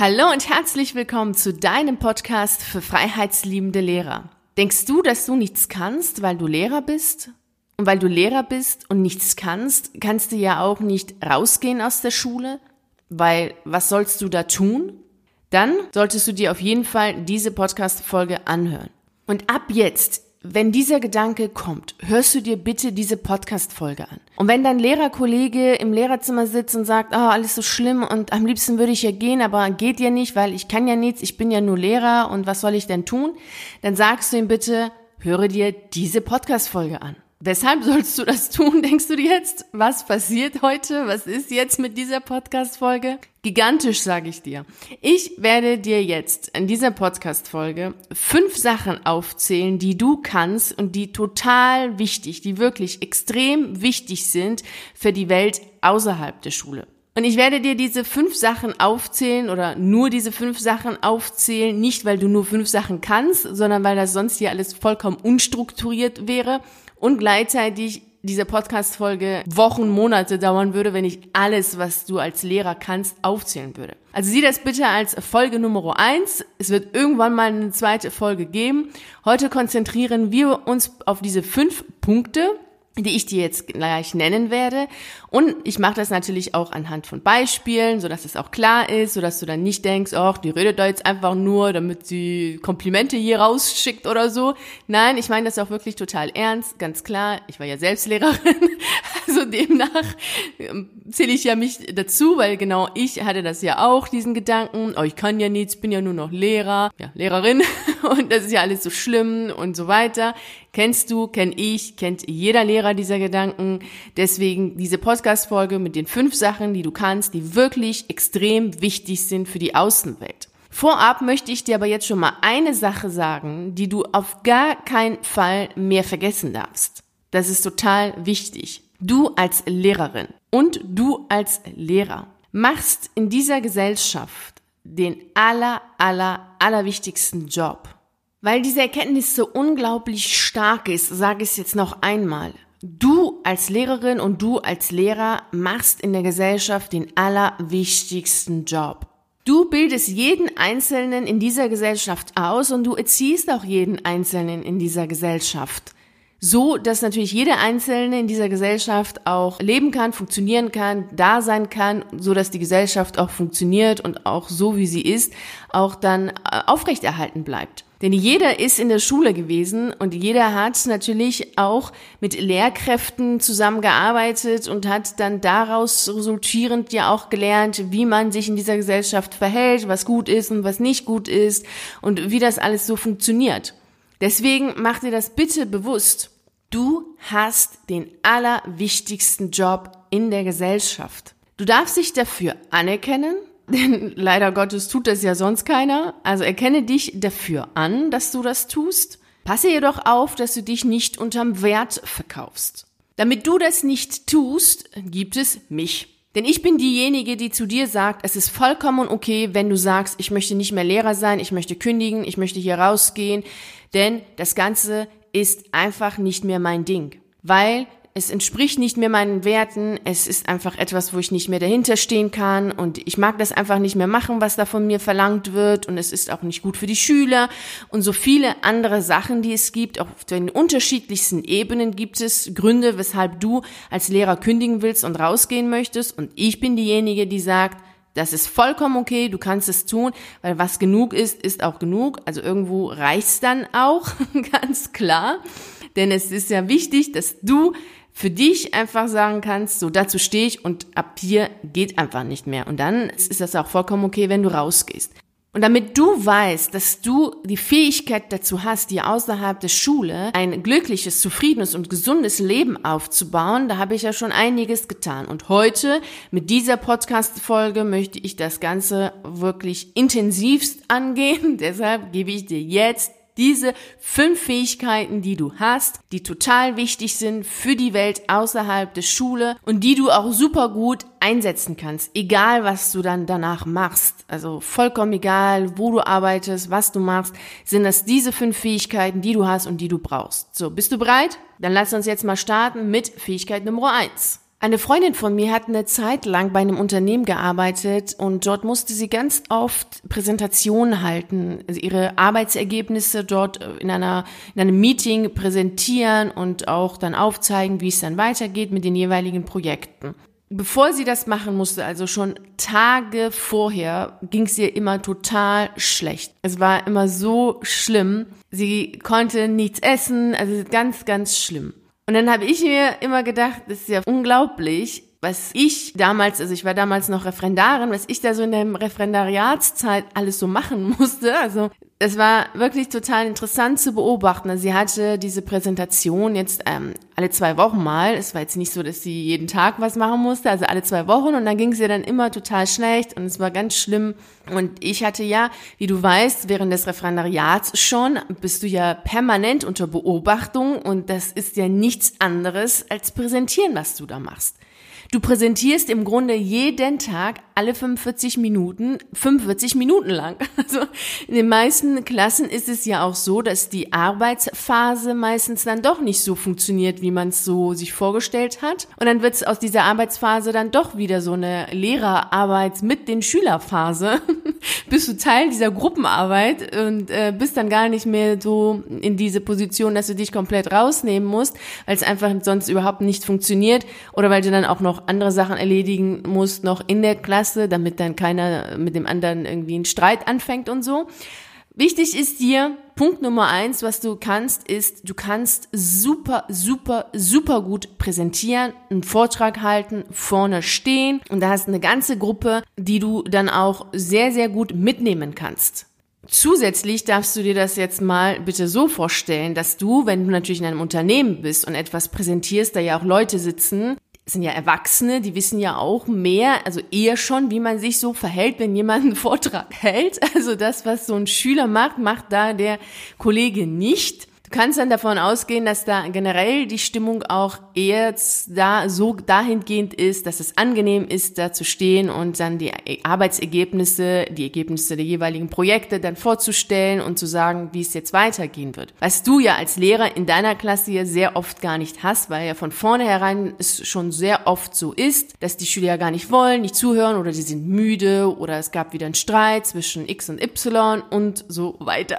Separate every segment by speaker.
Speaker 1: Hallo und herzlich willkommen zu deinem Podcast für freiheitsliebende Lehrer. Denkst du, dass du nichts kannst, weil du Lehrer bist? Und weil du Lehrer bist und nichts kannst, kannst du ja auch nicht rausgehen aus der Schule, weil was sollst du da tun? Dann solltest du dir auf jeden Fall diese Podcast-Folge anhören. Und ab jetzt wenn dieser Gedanke kommt, hörst du dir bitte diese Podcast-Folge an. Und wenn dein Lehrerkollege im Lehrerzimmer sitzt und sagt, oh, alles so schlimm und am liebsten würde ich ja gehen, aber geht ja nicht, weil ich kann ja nichts, ich bin ja nur Lehrer und was soll ich denn tun? Dann sagst du ihm bitte, höre dir diese Podcast-Folge an. Weshalb sollst du das tun, denkst du dir jetzt? Was passiert heute? Was ist jetzt mit dieser Podcast-Folge? Gigantisch, sage ich dir. Ich werde dir jetzt in dieser Podcast-Folge fünf Sachen aufzählen, die du kannst und die total wichtig, die wirklich extrem wichtig sind für die Welt außerhalb der Schule. Und ich werde dir diese fünf Sachen aufzählen oder nur diese fünf Sachen aufzählen, nicht weil du nur fünf Sachen kannst, sondern weil das sonst hier alles vollkommen unstrukturiert wäre und gleichzeitig diese Podcast-Folge Wochen, Monate dauern würde, wenn ich alles, was du als Lehrer kannst, aufzählen würde. Also sieh das bitte als Folge Nummer eins. Es wird irgendwann mal eine zweite Folge geben. Heute konzentrieren wir uns auf diese fünf Punkte, die ich dir jetzt gleich nennen werde. Und ich mache das natürlich auch anhand von Beispielen, so dass es auch klar ist, so dass du dann nicht denkst, ach, die redet da jetzt einfach nur, damit sie Komplimente hier rausschickt oder so. Nein, ich meine das auch wirklich total ernst, ganz klar. Ich war ja selbst Lehrerin, also demnach ähm, zähle ich ja mich dazu, weil genau ich hatte das ja auch, diesen Gedanken, oh, ich kann ja nichts, bin ja nur noch Lehrer, ja, Lehrerin und das ist ja alles so schlimm und so weiter. Kennst du, kenn ich, kennt jeder Lehrer dieser Gedanken. Deswegen diese Podcast-Folge mit den fünf Sachen, die du kannst, die wirklich extrem wichtig sind für die Außenwelt. Vorab möchte ich dir aber jetzt schon mal eine Sache sagen, die du auf gar keinen Fall mehr vergessen darfst. Das ist total wichtig. Du als Lehrerin und du als Lehrer machst in dieser Gesellschaft den aller, aller, allerwichtigsten Job. Weil diese Erkenntnis so unglaublich stark ist, sage ich es jetzt noch einmal. Du als Lehrerin und du als Lehrer machst in der Gesellschaft den allerwichtigsten Job. Du bildest jeden Einzelnen in dieser Gesellschaft aus und du erziehst auch jeden Einzelnen in dieser Gesellschaft so, dass natürlich jeder Einzelne in dieser Gesellschaft auch leben kann, funktionieren kann, da sein kann, so dass die Gesellschaft auch funktioniert und auch so wie sie ist, auch dann äh, aufrechterhalten bleibt. Denn jeder ist in der Schule gewesen und jeder hat natürlich auch mit Lehrkräften zusammengearbeitet und hat dann daraus resultierend ja auch gelernt, wie man sich in dieser Gesellschaft verhält, was gut ist und was nicht gut ist und wie das alles so funktioniert. Deswegen mach dir das bitte bewusst. Du hast den allerwichtigsten Job in der Gesellschaft. Du darfst dich dafür anerkennen, denn leider Gottes tut das ja sonst keiner. Also erkenne dich dafür an, dass du das tust. Passe jedoch auf, dass du dich nicht unterm Wert verkaufst. Damit du das nicht tust, gibt es mich. Denn ich bin diejenige, die zu dir sagt, es ist vollkommen okay, wenn du sagst, ich möchte nicht mehr Lehrer sein, ich möchte kündigen, ich möchte hier rausgehen, denn das Ganze ist einfach nicht mehr mein Ding, weil es entspricht nicht mehr meinen Werten, es ist einfach etwas, wo ich nicht mehr dahinter stehen kann. Und ich mag das einfach nicht mehr machen, was da von mir verlangt wird. Und es ist auch nicht gut für die Schüler. Und so viele andere Sachen, die es gibt, auch auf den unterschiedlichsten Ebenen gibt es Gründe, weshalb du als Lehrer kündigen willst und rausgehen möchtest. Und ich bin diejenige, die sagt, das ist vollkommen okay, du kannst es tun, weil was genug ist, ist auch genug. Also irgendwo reicht's dann auch, ganz klar. Denn es ist ja wichtig, dass du für dich einfach sagen kannst, so dazu stehe ich und ab hier geht einfach nicht mehr. Und dann ist das auch vollkommen okay, wenn du rausgehst. Und damit du weißt, dass du die Fähigkeit dazu hast, dir außerhalb der Schule ein glückliches, zufriedenes und gesundes Leben aufzubauen, da habe ich ja schon einiges getan. Und heute mit dieser Podcast-Folge möchte ich das Ganze wirklich intensivst angehen. Deshalb gebe ich dir jetzt diese fünf Fähigkeiten, die du hast, die total wichtig sind für die Welt außerhalb der Schule und die du auch super gut einsetzen kannst, egal was du dann danach machst. Also vollkommen egal, wo du arbeitest, was du machst, sind das diese fünf Fähigkeiten, die du hast und die du brauchst. So, bist du bereit? Dann lass uns jetzt mal starten mit Fähigkeit Nummer eins. Eine Freundin von mir hat eine Zeit lang bei einem Unternehmen gearbeitet und dort musste sie ganz oft Präsentationen halten, also ihre Arbeitsergebnisse dort in einer in einem Meeting präsentieren und auch dann aufzeigen, wie es dann weitergeht mit den jeweiligen Projekten. Bevor sie das machen musste, also schon Tage vorher, ging es ihr immer total schlecht. Es war immer so schlimm. Sie konnte nichts essen, also ganz, ganz schlimm. Und dann habe ich mir immer gedacht, das ist ja unglaublich, was ich damals, also ich war damals noch Referendarin, was ich da so in der Referendariatszeit alles so machen musste. Also es war wirklich total interessant zu beobachten. Also sie hatte diese Präsentation jetzt ähm, alle zwei Wochen mal. Es war jetzt nicht so, dass sie jeden Tag was machen musste, also alle zwei Wochen. Und dann ging es ihr dann immer total schlecht und es war ganz schlimm. Und ich hatte ja, wie du weißt, während des Referendariats schon, bist du ja permanent unter Beobachtung und das ist ja nichts anderes als präsentieren, was du da machst. Du präsentierst im Grunde jeden Tag alle 45 Minuten, 45 Minuten lang. Also in den meisten Klassen ist es ja auch so, dass die Arbeitsphase meistens dann doch nicht so funktioniert, wie man es so sich vorgestellt hat. Und dann wird es aus dieser Arbeitsphase dann doch wieder so eine Lehrerarbeit mit den Schülerphase. bist du Teil dieser Gruppenarbeit und äh, bist dann gar nicht mehr so in diese Position, dass du dich komplett rausnehmen musst, weil es einfach sonst überhaupt nicht funktioniert oder weil du dann auch noch andere Sachen erledigen musst, noch in der Klasse, damit dann keiner mit dem anderen irgendwie einen Streit anfängt und so. Wichtig ist dir, Punkt Nummer eins, was du kannst, ist, du kannst super, super, super gut präsentieren, einen Vortrag halten, vorne stehen und da hast eine ganze Gruppe, die du dann auch sehr, sehr gut mitnehmen kannst. Zusätzlich darfst du dir das jetzt mal bitte so vorstellen, dass du, wenn du natürlich in einem Unternehmen bist und etwas präsentierst, da ja auch Leute sitzen, sind ja Erwachsene, die wissen ja auch mehr, also eher schon, wie man sich so verhält, wenn jemand einen Vortrag hält. Also das, was so ein Schüler macht, macht da der Kollege nicht. Du kannst dann davon ausgehen, dass da generell die Stimmung auch eher da so dahingehend ist, dass es angenehm ist, da zu stehen und dann die Arbeitsergebnisse, die Ergebnisse der jeweiligen Projekte dann vorzustellen und zu sagen, wie es jetzt weitergehen wird. Was du ja als Lehrer in deiner Klasse ja sehr oft gar nicht hast, weil ja von vornherein es schon sehr oft so ist, dass die Schüler ja gar nicht wollen, nicht zuhören oder sie sind müde oder es gab wieder einen Streit zwischen X und Y und so weiter.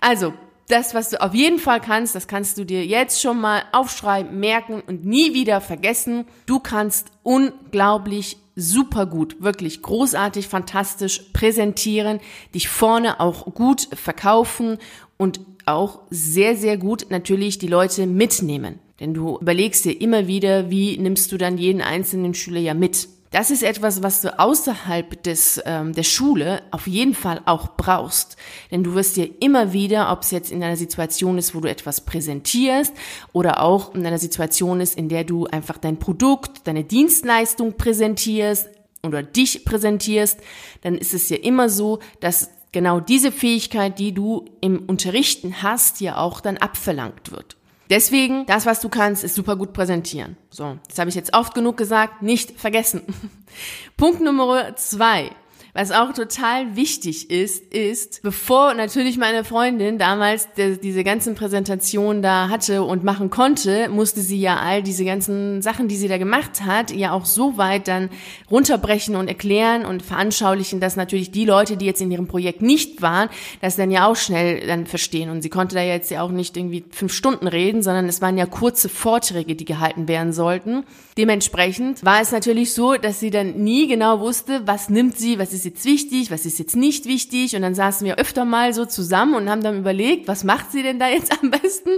Speaker 1: Also, das, was du auf jeden Fall kannst, das kannst du dir jetzt schon mal aufschreiben, merken und nie wieder vergessen. Du kannst unglaublich super gut, wirklich großartig, fantastisch präsentieren, dich vorne auch gut verkaufen und auch sehr, sehr gut natürlich die Leute mitnehmen. Denn du überlegst dir immer wieder, wie nimmst du dann jeden einzelnen Schüler ja mit. Das ist etwas, was du außerhalb des, ähm, der Schule auf jeden Fall auch brauchst. Denn du wirst dir immer wieder, ob es jetzt in einer Situation ist, wo du etwas präsentierst oder auch in einer Situation ist, in der du einfach dein Produkt, deine Dienstleistung präsentierst oder dich präsentierst, dann ist es ja immer so, dass genau diese Fähigkeit, die du im Unterrichten hast, ja auch dann abverlangt wird. Deswegen, das, was du kannst, ist super gut präsentieren. So, das habe ich jetzt oft genug gesagt, nicht vergessen. Punkt Nummer zwei. Was auch total wichtig ist, ist, bevor natürlich meine Freundin damals die, diese ganzen Präsentationen da hatte und machen konnte, musste sie ja all diese ganzen Sachen, die sie da gemacht hat, ja auch so weit dann runterbrechen und erklären und veranschaulichen, dass natürlich die Leute, die jetzt in ihrem Projekt nicht waren, das dann ja auch schnell dann verstehen. Und sie konnte da jetzt ja auch nicht irgendwie fünf Stunden reden, sondern es waren ja kurze Vorträge, die gehalten werden sollten. Dementsprechend war es natürlich so, dass sie dann nie genau wusste, was nimmt sie, was ist ist jetzt wichtig, was ist jetzt nicht wichtig. Und dann saßen wir öfter mal so zusammen und haben dann überlegt, was macht sie denn da jetzt am besten?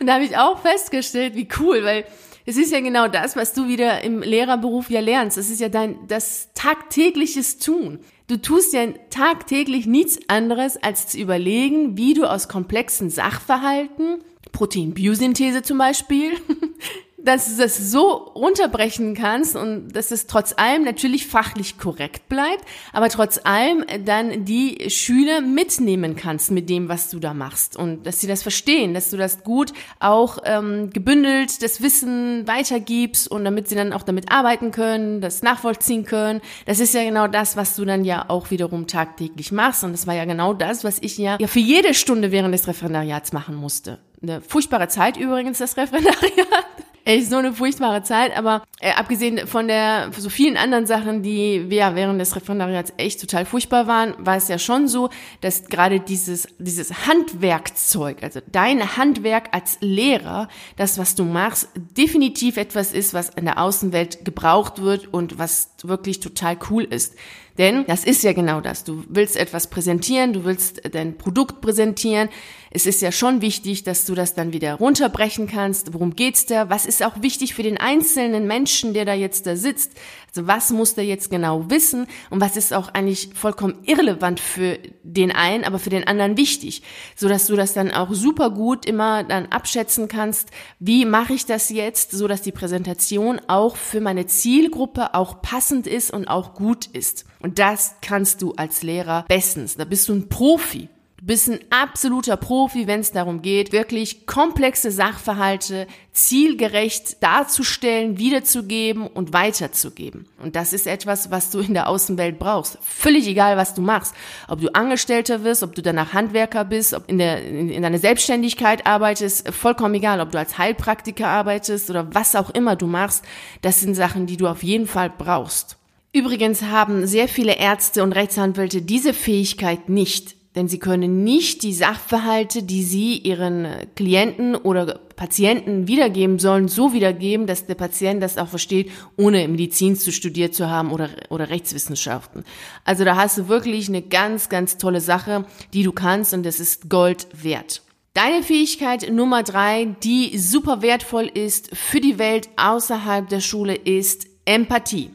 Speaker 1: Und da habe ich auch festgestellt, wie cool, weil es ist ja genau das, was du wieder im Lehrerberuf ja lernst. Es ist ja dein, das tagtägliches Tun. Du tust ja tagtäglich nichts anderes, als zu überlegen, wie du aus komplexen Sachverhalten, Proteinbiosynthese zum Beispiel, dass du das so runterbrechen kannst und dass es trotz allem natürlich fachlich korrekt bleibt, aber trotz allem dann die Schüler mitnehmen kannst mit dem, was du da machst und dass sie das verstehen, dass du das gut auch ähm, gebündelt das Wissen weitergibst und damit sie dann auch damit arbeiten können, das nachvollziehen können. Das ist ja genau das, was du dann ja auch wiederum tagtäglich machst und das war ja genau das, was ich ja, ja für jede Stunde während des Referendariats machen musste. Eine furchtbare Zeit übrigens, das Referendariat. Echt so eine furchtbare Zeit, aber äh, abgesehen von der so vielen anderen Sachen, die ja während des Referendariats echt total furchtbar waren, war es ja schon so, dass gerade dieses dieses Handwerkzeug, also dein Handwerk als Lehrer, das was du machst, definitiv etwas ist, was in der Außenwelt gebraucht wird und was wirklich total cool ist. Denn das ist ja genau das. Du willst etwas präsentieren, du willst dein Produkt präsentieren. Es ist ja schon wichtig, dass du das dann wieder runterbrechen kannst. Worum geht's da? Was ist auch wichtig für den einzelnen Menschen, der da jetzt da sitzt? Also was muss der jetzt genau wissen? Und was ist auch eigentlich vollkommen irrelevant für den einen, aber für den anderen wichtig? So dass du das dann auch super gut immer dann abschätzen kannst. Wie mache ich das jetzt, so dass die Präsentation auch für meine Zielgruppe auch passend ist und auch gut ist? Und das kannst du als Lehrer bestens. Da bist du ein Profi. Du bist ein absoluter Profi, wenn es darum geht, wirklich komplexe Sachverhalte zielgerecht darzustellen, wiederzugeben und weiterzugeben. Und das ist etwas, was du in der Außenwelt brauchst. Völlig egal, was du machst. Ob du Angestellter wirst, ob du danach Handwerker bist, ob in, der, in, in deiner Selbstständigkeit arbeitest, vollkommen egal, ob du als Heilpraktiker arbeitest oder was auch immer du machst. Das sind Sachen, die du auf jeden Fall brauchst. Übrigens haben sehr viele Ärzte und Rechtsanwälte diese Fähigkeit nicht. Denn sie können nicht die Sachverhalte, die sie ihren Klienten oder Patienten wiedergeben sollen, so wiedergeben, dass der Patient das auch versteht, ohne Medizin zu studiert zu haben oder, oder Rechtswissenschaften. Also da hast du wirklich eine ganz, ganz tolle Sache, die du kannst und das ist Gold wert. Deine Fähigkeit Nummer drei, die super wertvoll ist für die Welt außerhalb der Schule, ist Empathie.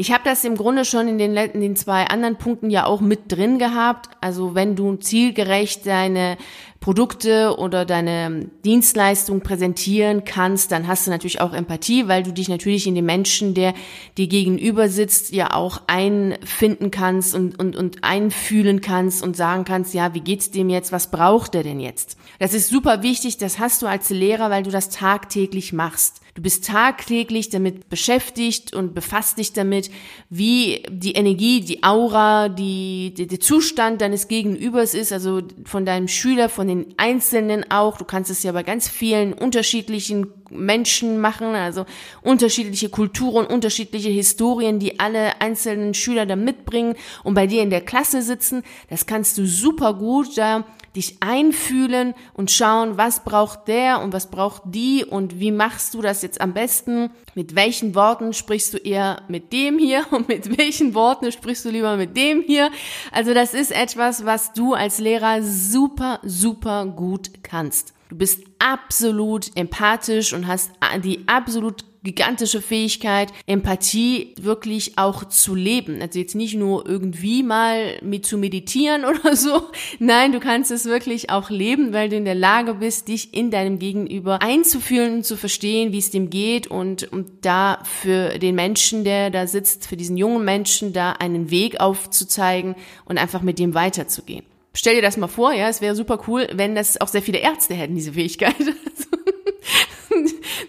Speaker 1: Ich habe das im Grunde schon in den, in den zwei anderen Punkten ja auch mit drin gehabt. Also wenn du zielgerecht deine Produkte oder deine Dienstleistung präsentieren kannst, dann hast du natürlich auch Empathie, weil du dich natürlich in den Menschen, der dir gegenüber sitzt, ja auch einfinden kannst und, und, und einfühlen kannst und sagen kannst, ja, wie geht's dem jetzt? Was braucht er denn jetzt? Das ist super wichtig. Das hast du als Lehrer, weil du das tagtäglich machst. Du bist tagtäglich damit beschäftigt und befasst dich damit, wie die Energie, die Aura, die, die, der Zustand deines Gegenübers ist, also von deinem Schüler, von den Einzelnen auch. Du kannst es ja bei ganz vielen unterschiedlichen Menschen machen, also unterschiedliche Kulturen, unterschiedliche Historien, die alle einzelnen Schüler da mitbringen und bei dir in der Klasse sitzen. Das kannst du super gut da dich einfühlen und schauen, was braucht der und was braucht die und wie machst du das jetzt am besten? Mit welchen Worten sprichst du eher mit dem hier und mit welchen Worten sprichst du lieber mit dem hier? Also das ist etwas, was du als Lehrer super, super gut kannst. Du bist absolut empathisch und hast die absolut gigantische Fähigkeit, Empathie wirklich auch zu leben. Also jetzt nicht nur irgendwie mal mit zu meditieren oder so. Nein, du kannst es wirklich auch leben, weil du in der Lage bist, dich in deinem Gegenüber einzufühlen und zu verstehen, wie es dem geht und, und da für den Menschen, der da sitzt, für diesen jungen Menschen da einen Weg aufzuzeigen und einfach mit dem weiterzugehen. Stell dir das mal vor, ja, es wäre super cool, wenn das auch sehr viele Ärzte hätten, diese Fähigkeit.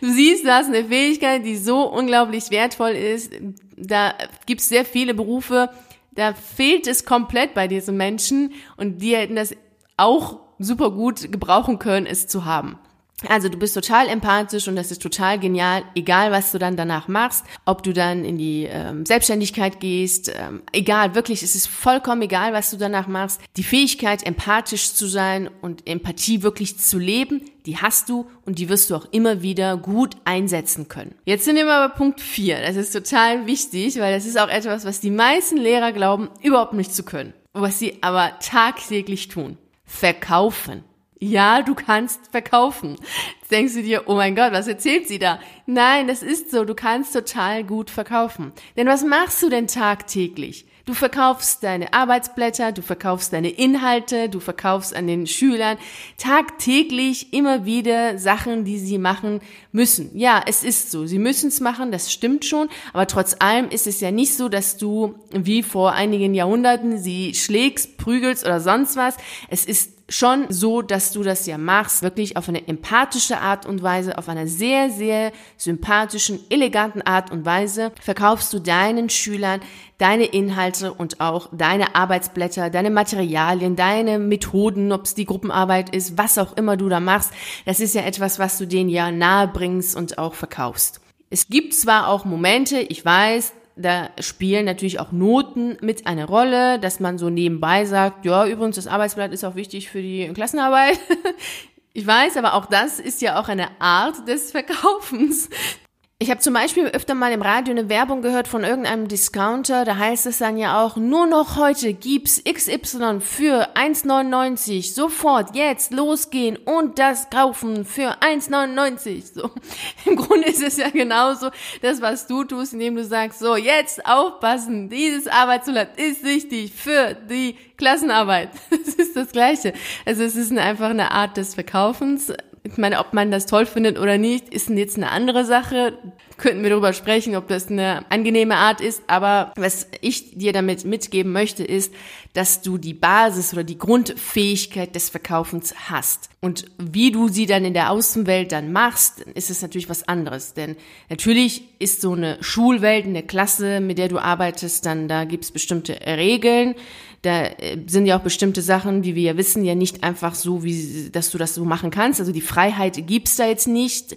Speaker 1: du siehst, du hast eine Fähigkeit, die so unglaublich wertvoll ist. Da gibt es sehr viele Berufe, da fehlt es komplett bei diesen Menschen und die hätten das auch super gut gebrauchen können, es zu haben. Also du bist total empathisch und das ist total genial, egal was du dann danach machst, ob du dann in die ähm, Selbstständigkeit gehst, ähm, egal, wirklich, es ist vollkommen egal, was du danach machst. Die Fähigkeit, empathisch zu sein und Empathie wirklich zu leben, die hast du und die wirst du auch immer wieder gut einsetzen können. Jetzt sind wir bei Punkt 4. Das ist total wichtig, weil das ist auch etwas, was die meisten Lehrer glauben, überhaupt nicht zu können. Was sie aber tagtäglich tun. Verkaufen. Ja, du kannst verkaufen. Jetzt denkst du dir, oh mein Gott, was erzählt sie da? Nein, das ist so, du kannst total gut verkaufen. Denn was machst du denn tagtäglich? Du verkaufst deine Arbeitsblätter, du verkaufst deine Inhalte, du verkaufst an den Schülern tagtäglich immer wieder Sachen, die sie machen müssen. Ja, es ist so. Sie müssen es machen, das stimmt schon. Aber trotz allem ist es ja nicht so, dass du wie vor einigen Jahrhunderten sie schlägst, prügelst oder sonst was. Es ist schon so, dass du das ja machst, wirklich auf eine empathische Art und Weise, auf einer sehr, sehr sympathischen, eleganten Art und Weise verkaufst du deinen Schülern deine Inhalte und auch deine Arbeitsblätter, deine Materialien, deine Methoden, ob es die Gruppenarbeit ist, was auch immer du da machst. Das ist ja etwas, was du denen ja nahe bringst und auch verkaufst. Es gibt zwar auch Momente, ich weiß, da spielen natürlich auch Noten mit eine Rolle, dass man so nebenbei sagt, ja, übrigens, das Arbeitsblatt ist auch wichtig für die Klassenarbeit. Ich weiß, aber auch das ist ja auch eine Art des Verkaufens. Ich habe zum Beispiel öfter mal im Radio eine Werbung gehört von irgendeinem Discounter. Da heißt es dann ja auch, nur noch heute gibt's XY für 1,99. Sofort, jetzt losgehen und das kaufen für 1,99. So. Im Grunde ist es ja genauso das, was du tust, indem du sagst, so, jetzt aufpassen. Dieses Arbeitsblatt ist wichtig für die Klassenarbeit. Das ist das Gleiche. Also es ist einfach eine Art des Verkaufens ich meine, ob man das toll findet oder nicht, ist jetzt eine andere Sache. Könnten wir darüber sprechen, ob das eine angenehme Art ist. Aber was ich dir damit mitgeben möchte, ist, dass du die Basis oder die Grundfähigkeit des Verkaufens hast. Und wie du sie dann in der Außenwelt dann machst, ist es natürlich was anderes. Denn natürlich ist so eine Schulwelt, eine Klasse, mit der du arbeitest, dann da gibt's bestimmte Regeln da äh, sind ja auch bestimmte Sachen, wie wir ja wissen, ja nicht einfach so, wie, dass du das so machen kannst. Also die Freiheit gibt's da jetzt nicht.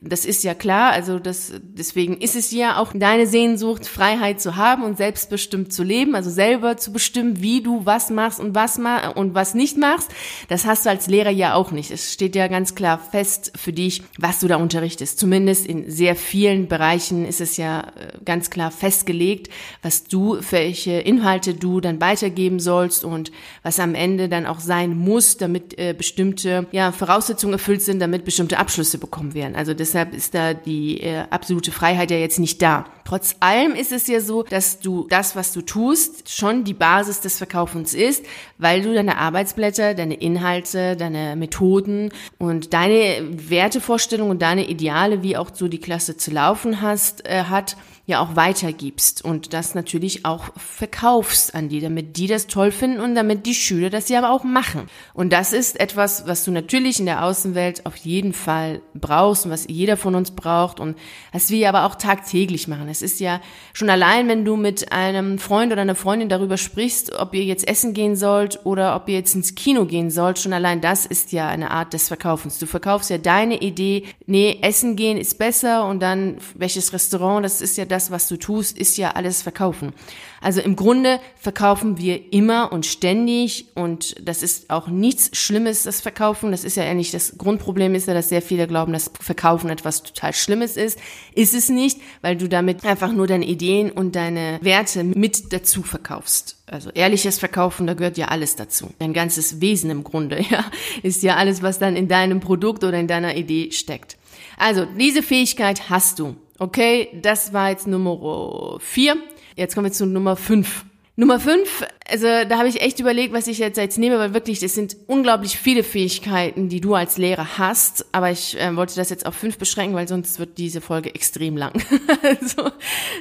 Speaker 1: Das ist ja klar. Also das, deswegen ist es ja auch deine Sehnsucht, Freiheit zu haben und selbstbestimmt zu leben. Also selber zu bestimmen, wie du was machst und was ma und was nicht machst. Das hast du als Lehrer ja auch nicht. Es steht ja ganz klar fest für dich, was du da unterrichtest. Zumindest in sehr vielen Bereichen ist es ja äh, ganz klar festgelegt, was du, welche Inhalte du dann weitergibst geben sollst und was am Ende dann auch sein muss, damit äh, bestimmte ja, Voraussetzungen erfüllt sind, damit bestimmte Abschlüsse bekommen werden. Also deshalb ist da die äh, absolute Freiheit ja jetzt nicht da. Trotz allem ist es ja so, dass du das, was du tust, schon die Basis des Verkaufens ist, weil du deine Arbeitsblätter, deine Inhalte, deine Methoden und deine Wertevorstellungen und deine Ideale, wie auch so die Klasse zu laufen hast, äh, hat, ja auch weitergibst und das natürlich auch verkaufst an die, damit die das toll finden und damit die Schüler das ja aber auch machen. Und das ist etwas, was du natürlich in der Außenwelt auf jeden Fall brauchst und was jeder von uns braucht und was wir aber auch tagtäglich machen. Es ist ja schon allein, wenn du mit einem Freund oder einer Freundin darüber sprichst, ob ihr jetzt essen gehen sollt oder ob ihr jetzt ins Kino gehen sollt, schon allein das ist ja eine Art des Verkaufens. Du verkaufst ja deine Idee, nee, essen gehen ist besser und dann welches Restaurant, das ist ja das, was du tust, ist ja alles verkaufen. Also im Grunde verkaufen wir immer und ständig und das ist auch nichts Schlimmes, das Verkaufen. Das ist ja eigentlich das Grundproblem ist ja, dass sehr viele glauben, dass Verkaufen etwas total Schlimmes ist. Ist es nicht, weil du damit einfach nur deine Ideen und deine Werte mit dazu verkaufst. Also ehrliches Verkaufen, da gehört ja alles dazu. Dein ganzes Wesen im Grunde, ja, ist ja alles, was dann in deinem Produkt oder in deiner Idee steckt. Also diese Fähigkeit hast du. Okay, das war jetzt Nummer vier. Jetzt kommen wir zu Nummer fünf. Nummer fünf, also da habe ich echt überlegt, was ich jetzt jetzt nehme, weil wirklich, es sind unglaublich viele Fähigkeiten, die du als Lehrer hast. Aber ich äh, wollte das jetzt auf fünf beschränken, weil sonst wird diese Folge extrem lang. also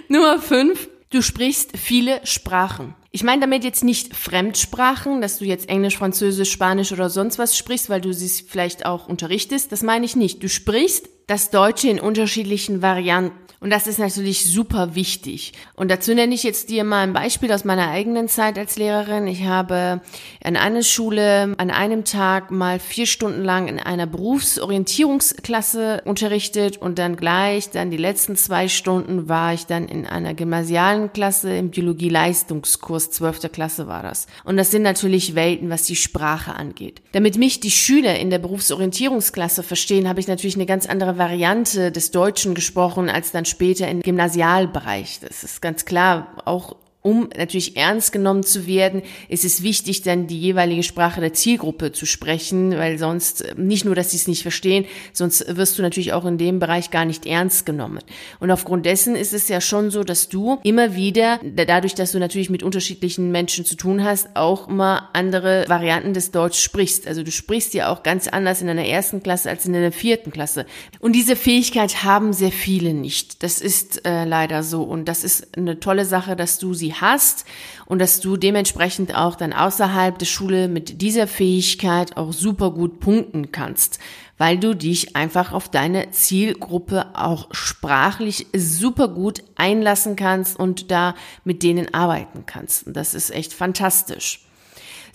Speaker 1: Nummer fünf, du sprichst viele Sprachen. Ich meine damit jetzt nicht Fremdsprachen, dass du jetzt Englisch, Französisch, Spanisch oder sonst was sprichst, weil du sie vielleicht auch unterrichtest. Das meine ich nicht. Du sprichst das Deutsche in unterschiedlichen Varianten. Und das ist natürlich super wichtig. Und dazu nenne ich jetzt dir mal ein Beispiel aus meiner eigenen Zeit als Lehrerin. Ich habe an einer Schule an einem Tag mal vier Stunden lang in einer Berufsorientierungsklasse unterrichtet und dann gleich, dann die letzten zwei Stunden war ich dann in einer gymnasialen Klasse im Biologie-Leistungskurs, zwölfter Klasse war das. Und das sind natürlich Welten, was die Sprache angeht. Damit mich die Schüler in der Berufsorientierungsklasse verstehen, habe ich natürlich eine ganz andere Variante des Deutschen gesprochen als dann später im Gymnasialbereich. Das ist ganz klar auch um natürlich ernst genommen zu werden, ist es wichtig, dann die jeweilige Sprache der Zielgruppe zu sprechen, weil sonst äh, nicht nur, dass sie es nicht verstehen, sonst wirst du natürlich auch in dem Bereich gar nicht ernst genommen. Und aufgrund dessen ist es ja schon so, dass du immer wieder, dadurch, dass du natürlich mit unterschiedlichen Menschen zu tun hast, auch immer andere Varianten des Deutsch sprichst. Also du sprichst ja auch ganz anders in einer ersten Klasse als in einer vierten Klasse. Und diese Fähigkeit haben sehr viele nicht. Das ist äh, leider so. Und das ist eine tolle Sache, dass du sie hast und dass du dementsprechend auch dann außerhalb der Schule mit dieser Fähigkeit auch super gut punkten kannst, weil du dich einfach auf deine Zielgruppe auch sprachlich super gut einlassen kannst und da mit denen arbeiten kannst. Und das ist echt fantastisch.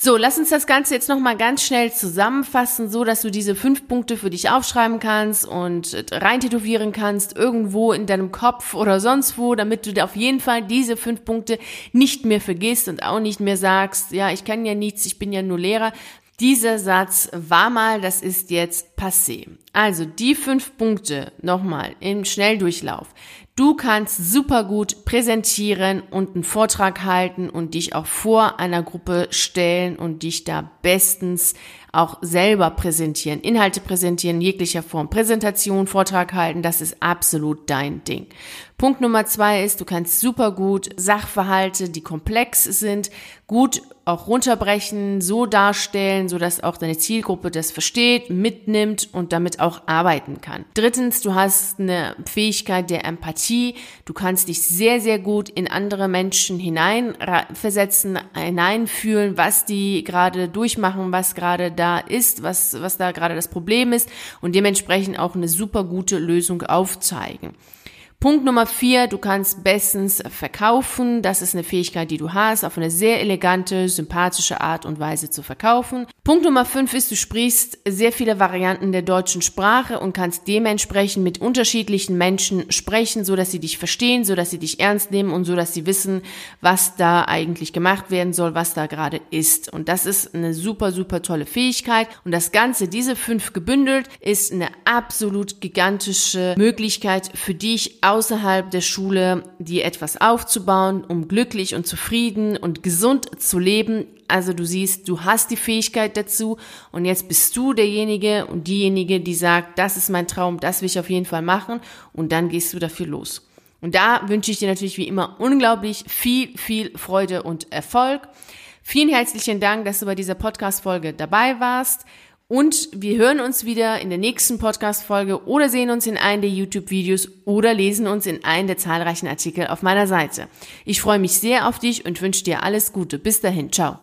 Speaker 1: So, lass uns das Ganze jetzt nochmal ganz schnell zusammenfassen, so dass du diese fünf Punkte für dich aufschreiben kannst und rein tätowieren kannst, irgendwo in deinem Kopf oder sonst wo, damit du auf jeden Fall diese fünf Punkte nicht mehr vergisst und auch nicht mehr sagst, ja, ich kann ja nichts, ich bin ja nur Lehrer. Dieser Satz war mal, das ist jetzt passé. Also die fünf Punkte nochmal im Schnelldurchlauf. Du kannst super gut präsentieren und einen Vortrag halten und dich auch vor einer Gruppe stellen und dich da bestens auch selber präsentieren, Inhalte präsentieren, jeglicher Form, Präsentation, Vortrag halten, das ist absolut dein Ding. Punkt Nummer zwei ist, du kannst super gut Sachverhalte, die komplex sind, gut auch runterbrechen, so darstellen, so dass auch deine Zielgruppe das versteht, mitnimmt und damit auch arbeiten kann. Drittens, du hast eine Fähigkeit der Empathie. Du kannst dich sehr, sehr gut in andere Menschen hineinversetzen, hineinfühlen, was die gerade durchmachen, was gerade da ist, was, was da gerade das Problem ist und dementsprechend auch eine super gute Lösung aufzeigen. Punkt Nummer vier, du kannst bestens verkaufen. Das ist eine Fähigkeit, die du hast, auf eine sehr elegante, sympathische Art und Weise zu verkaufen. Punkt Nummer fünf ist, du sprichst sehr viele Varianten der deutschen Sprache und kannst dementsprechend mit unterschiedlichen Menschen sprechen, so dass sie dich verstehen, so dass sie dich ernst nehmen und so dass sie wissen, was da eigentlich gemacht werden soll, was da gerade ist. Und das ist eine super, super tolle Fähigkeit. Und das Ganze, diese fünf gebündelt, ist eine absolut gigantische Möglichkeit für dich, außerhalb der Schule dir etwas aufzubauen, um glücklich und zufrieden und gesund zu leben. Also du siehst, du hast die Fähigkeit dazu und jetzt bist du derjenige und diejenige, die sagt, das ist mein Traum, das will ich auf jeden Fall machen und dann gehst du dafür los. Und da wünsche ich dir natürlich wie immer unglaublich viel, viel Freude und Erfolg. Vielen herzlichen Dank, dass du bei dieser Podcast-Folge dabei warst. Und wir hören uns wieder in der nächsten Podcast-Folge oder sehen uns in einem der YouTube-Videos oder lesen uns in einem der zahlreichen Artikel auf meiner Seite. Ich freue mich sehr auf dich und wünsche dir alles Gute. Bis dahin. Ciao.